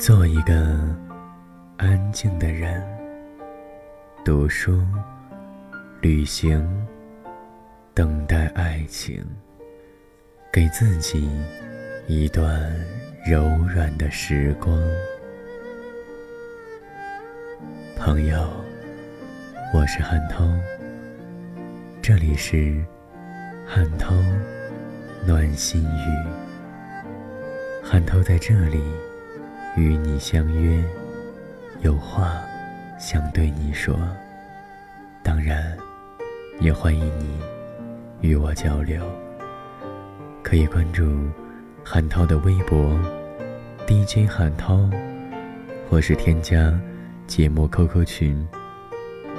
做一个安静的人，读书、旅行，等待爱情，给自己一段柔软的时光。朋友，我是汉涛，这里是汉涛暖心语，汉涛在这里。与你相约，有话想对你说。当然，也欢迎你与我交流。可以关注韩涛的微博 DJ 韩涛，或是添加节目 QQ 群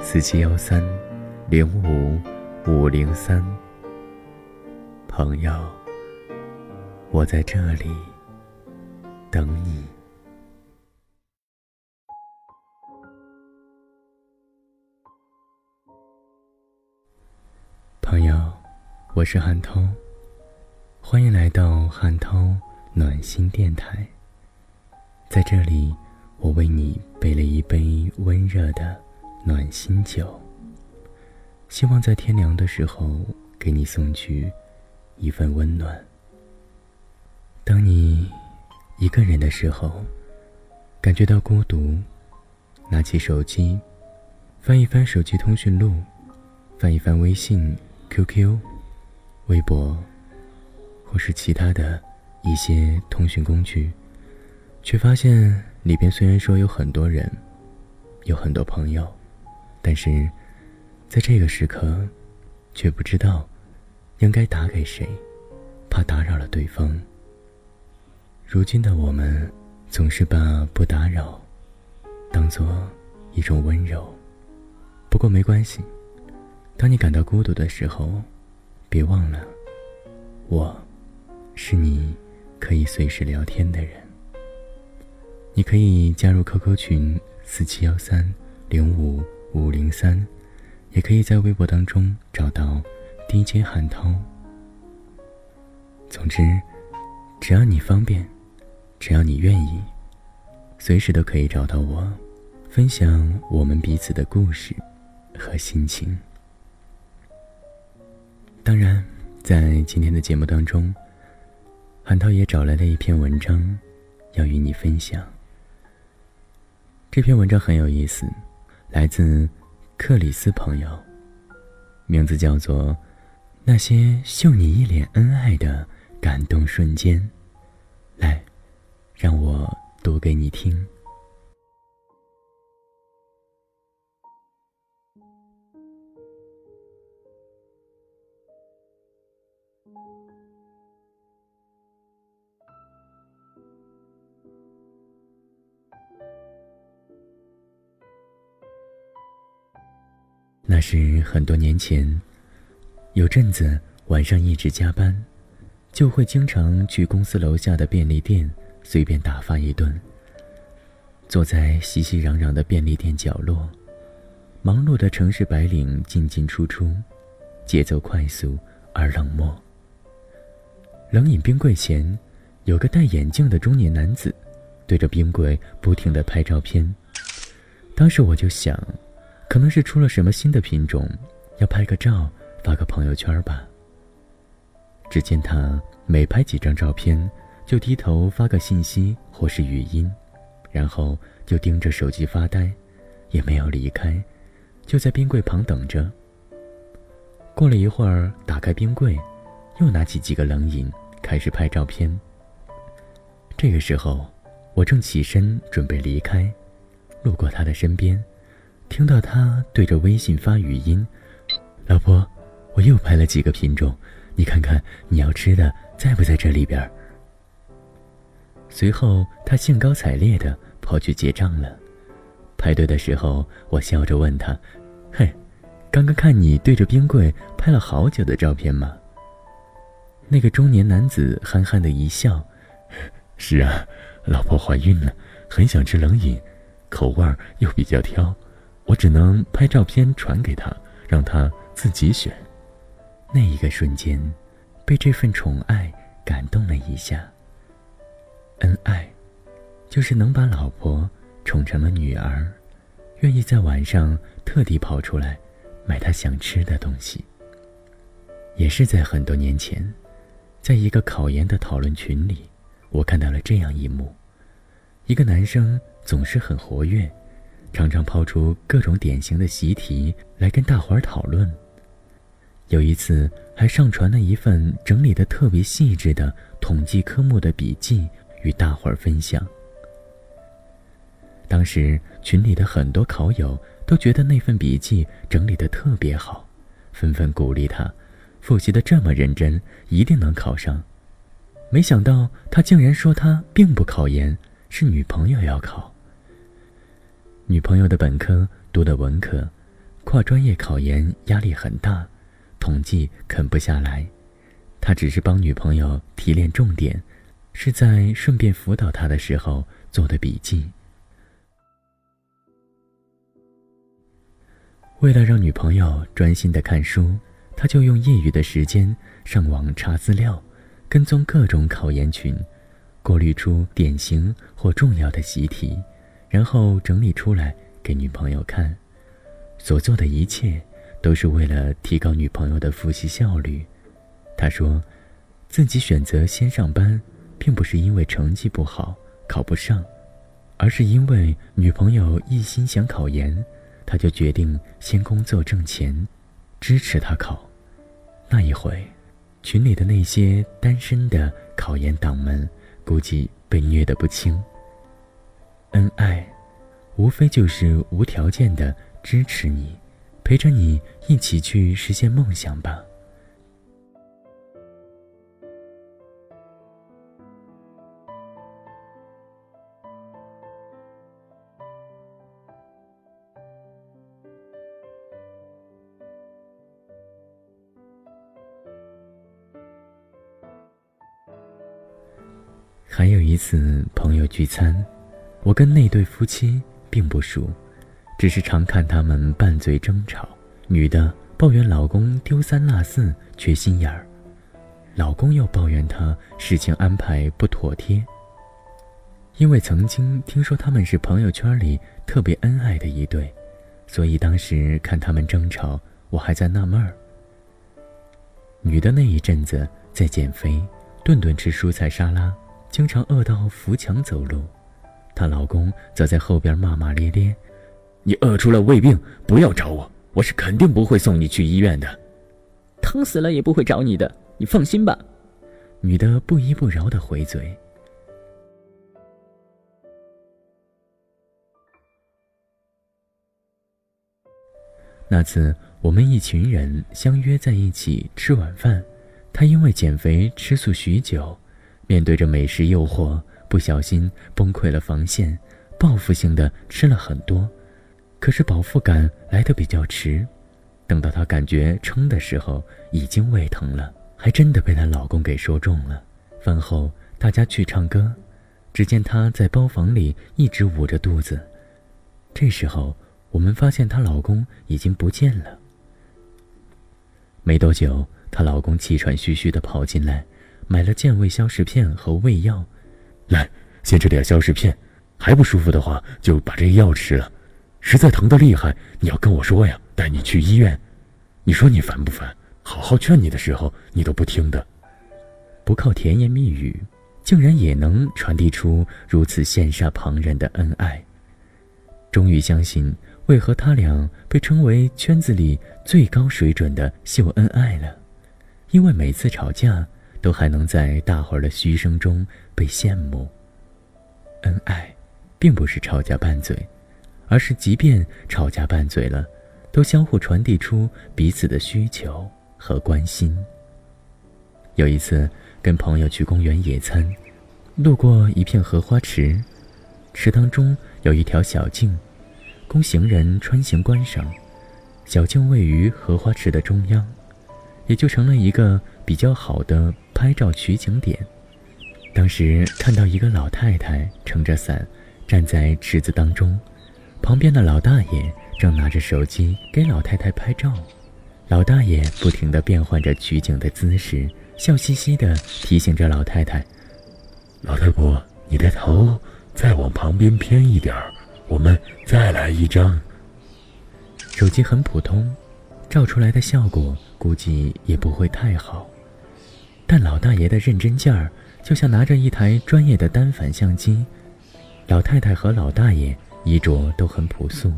四七幺三零五五零三。朋友，我在这里等你。朋友，我是汉涛，欢迎来到汉涛暖心电台。在这里，我为你备了一杯温热的暖心酒，希望在天凉的时候给你送去一份温暖。当你一个人的时候，感觉到孤独，拿起手机，翻一翻手机通讯录，翻一翻微信。QQ、微博，或是其他的一些通讯工具，却发现里边虽然说有很多人，有很多朋友，但是在这个时刻，却不知道应该打给谁，怕打扰了对方。如今的我们，总是把不打扰当做一种温柔，不过没关系。当你感到孤独的时候，别忘了，我，是你可以随时聊天的人。你可以加入 QQ 群四七幺三零五五零三，也可以在微博当中找到 DJ 韩涛。总之，只要你方便，只要你愿意，随时都可以找到我，分享我们彼此的故事和心情。当然，在今天的节目当中，韩涛也找来了一篇文章，要与你分享。这篇文章很有意思，来自克里斯朋友，名字叫做《那些秀你一脸恩爱的感动瞬间》。来，让我读给你听。那是很多年前，有阵子晚上一直加班，就会经常去公司楼下的便利店随便打发一顿。坐在熙熙攘攘的便利店角落，忙碌的城市白领进进出出，节奏快速而冷漠。冷饮冰柜前，有个戴眼镜的中年男子，对着冰柜不停的拍照片。当时我就想。可能是出了什么新的品种，要拍个照发个朋友圈吧。只见他每拍几张照片，就低头发个信息或是语音，然后就盯着手机发呆，也没有离开，就在冰柜旁等着。过了一会儿，打开冰柜，又拿起几个冷饮开始拍照片。这个时候，我正起身准备离开，路过他的身边。听到他对着微信发语音：“老婆，我又拍了几个品种，你看看你要吃的在不在这里边？”随后他兴高采烈的跑去结账了。排队的时候，我笑着问他：“嘿，刚刚看你对着冰柜拍了好久的照片吗？”那个中年男子憨憨的一笑：“ 是啊，老婆怀孕了，很想吃冷饮，口味又比较挑。”我只能拍照片传给他，让他自己选。那一个瞬间，被这份宠爱感动了一下。恩爱，就是能把老婆宠成了女儿，愿意在晚上特地跑出来买他想吃的东西。也是在很多年前，在一个考研的讨论群里，我看到了这样一幕：一个男生总是很活跃，常常抛出各种典型的习题来跟大伙儿讨论。有一次，还上传了一份整理的特别细致的统计科目的笔记与大伙儿分享。当时群里的很多考友都觉得那份笔记整理的特别好，纷纷鼓励他。复习的这么认真，一定能考上。没想到他竟然说他并不考研，是女朋友要考。女朋友的本科读的文科，跨专业考研压力很大，统计啃不下来。他只是帮女朋友提炼重点，是在顺便辅导她的时候做的笔记。为了让女朋友专心的看书。他就用业余的时间上网查资料，跟踪各种考研群，过滤出典型或重要的习题，然后整理出来给女朋友看。所做的一切都是为了提高女朋友的复习效率。他说，自己选择先上班，并不是因为成绩不好考不上，而是因为女朋友一心想考研，他就决定先工作挣钱。支持他考，那一回，群里的那些单身的考研党们，估计被虐得不轻。恩爱，无非就是无条件的支持你，陪着你一起去实现梦想吧。还有一次朋友聚餐，我跟那对夫妻并不熟，只是常看他们拌嘴争吵。女的抱怨老公丢三落四、缺心眼儿，老公又抱怨她事情安排不妥帖。因为曾经听说他们是朋友圈里特别恩爱的一对，所以当时看他们争吵，我还在纳闷儿。女的那一阵子在减肥，顿顿吃蔬菜沙拉。经常饿到扶墙走路，她老公则在后边骂骂咧咧：“你饿出了胃病，不要找我，我是肯定不会送你去医院的。疼死了也不会找你的，你放心吧。”女的不依不饶的回嘴。那次我们一群人相约在一起吃晚饭，她因为减肥吃素许久。面对着美食诱惑，不小心崩溃了防线，报复性的吃了很多，可是饱腹感来得比较迟，等到她感觉撑的时候，已经胃疼了，还真的被她老公给说中了。饭后大家去唱歌，只见她在包房里一直捂着肚子，这时候我们发现她老公已经不见了。没多久，她老公气喘吁吁的跑进来。买了健胃消食片和胃药，来，先吃点消食片，还不舒服的话就把这药吃了。实在疼得厉害，你要跟我说呀，带你去医院。你说你烦不烦？好好劝你的时候，你都不听的。不靠甜言蜜语，竟然也能传递出如此羡煞旁人的恩爱。终于相信，为何他俩被称为圈子里最高水准的秀恩爱了，因为每次吵架。都还能在大伙儿的嘘声中被羡慕。恩爱，并不是吵架拌嘴，而是即便吵架拌嘴了，都相互传递出彼此的需求和关心。有一次跟朋友去公园野餐，路过一片荷花池，池塘中有一条小径，供行人穿行观赏。小径位于荷花池的中央，也就成了一个比较好的。拍照取景点，当时看到一个老太太撑着伞站在池子当中，旁边的老大爷正拿着手机给老太太拍照。老大爷不停地变换着取景的姿势，笑嘻嘻地提醒着老太太：“老太婆，你的头再往旁边偏一点，我们再来一张。手机很普通，照出来的效果估计也不会太好，但老大爷的认真劲儿，就像拿着一台专业的单反相机。老太太和老大爷衣着都很朴素，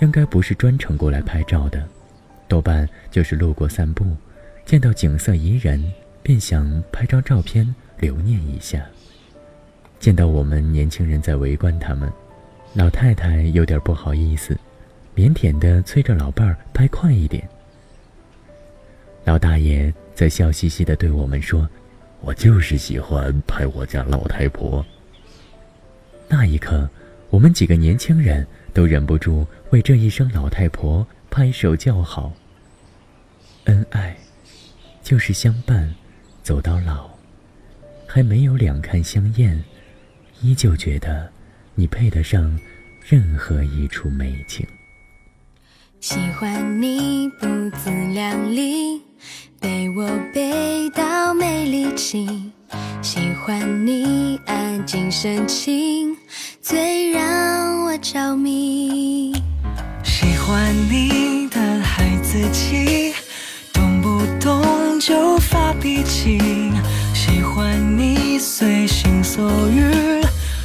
应该不是专程过来拍照的，多半就是路过散步，见到景色宜人，便想拍张照片留念一下。见到我们年轻人在围观他们，老太太有点不好意思，腼腆地催着老伴儿拍快一点。老大爷则笑嘻嘻地对我们说：“我就是喜欢拍我家老太婆。”那一刻，我们几个年轻人都忍不住为这一声老太婆拍手叫好。恩爱，就是相伴，走到老，还没有两看相厌。依旧觉得，你配得上任何一处美景。喜欢你不自量力，被我背到没力气。喜欢你安静深情，最让我着迷。喜欢你的孩子气，动不动就发脾气。喜欢你随心所欲。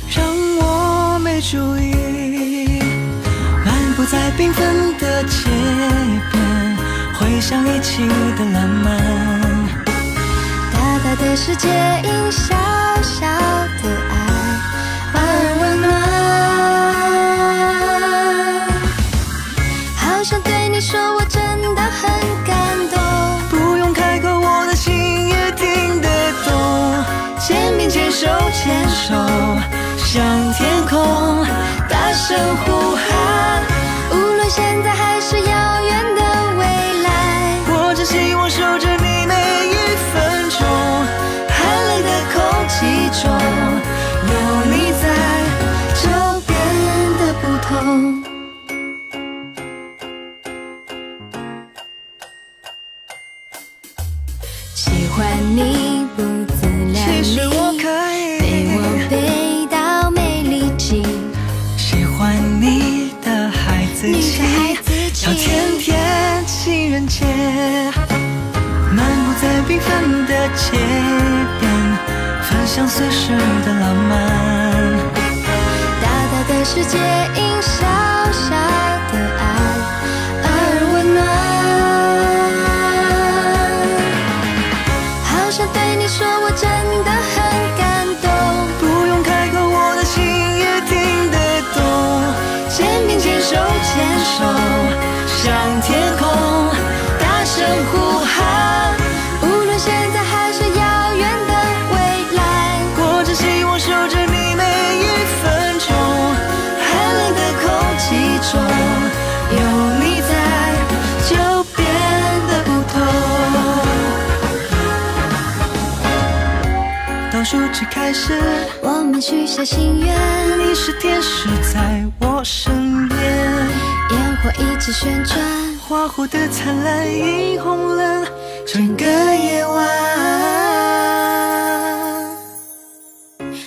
让我没注意，漫步在缤纷的街，想一起的浪漫。大大的世界因小小的爱而温暖。好想对你说，我真的很感动。不用开口，我的心也听得懂。肩并肩，手牵手。向天空大声呼喊，无论现在还你向天空大声呼喊，无论现在还是遥远的未来，我只希望守着你每一分钟。寒冷的空气中有你在，就变得不同。倒数计开始，我们许下心愿，你是天使，在我身边。我一直旋转，花火的灿烂映红了整个夜晚。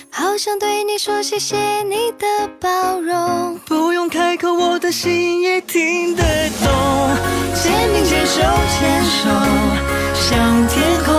好想对你说谢谢你的包容，不用开口，我的心也听得懂。肩并肩，手牵手，向天空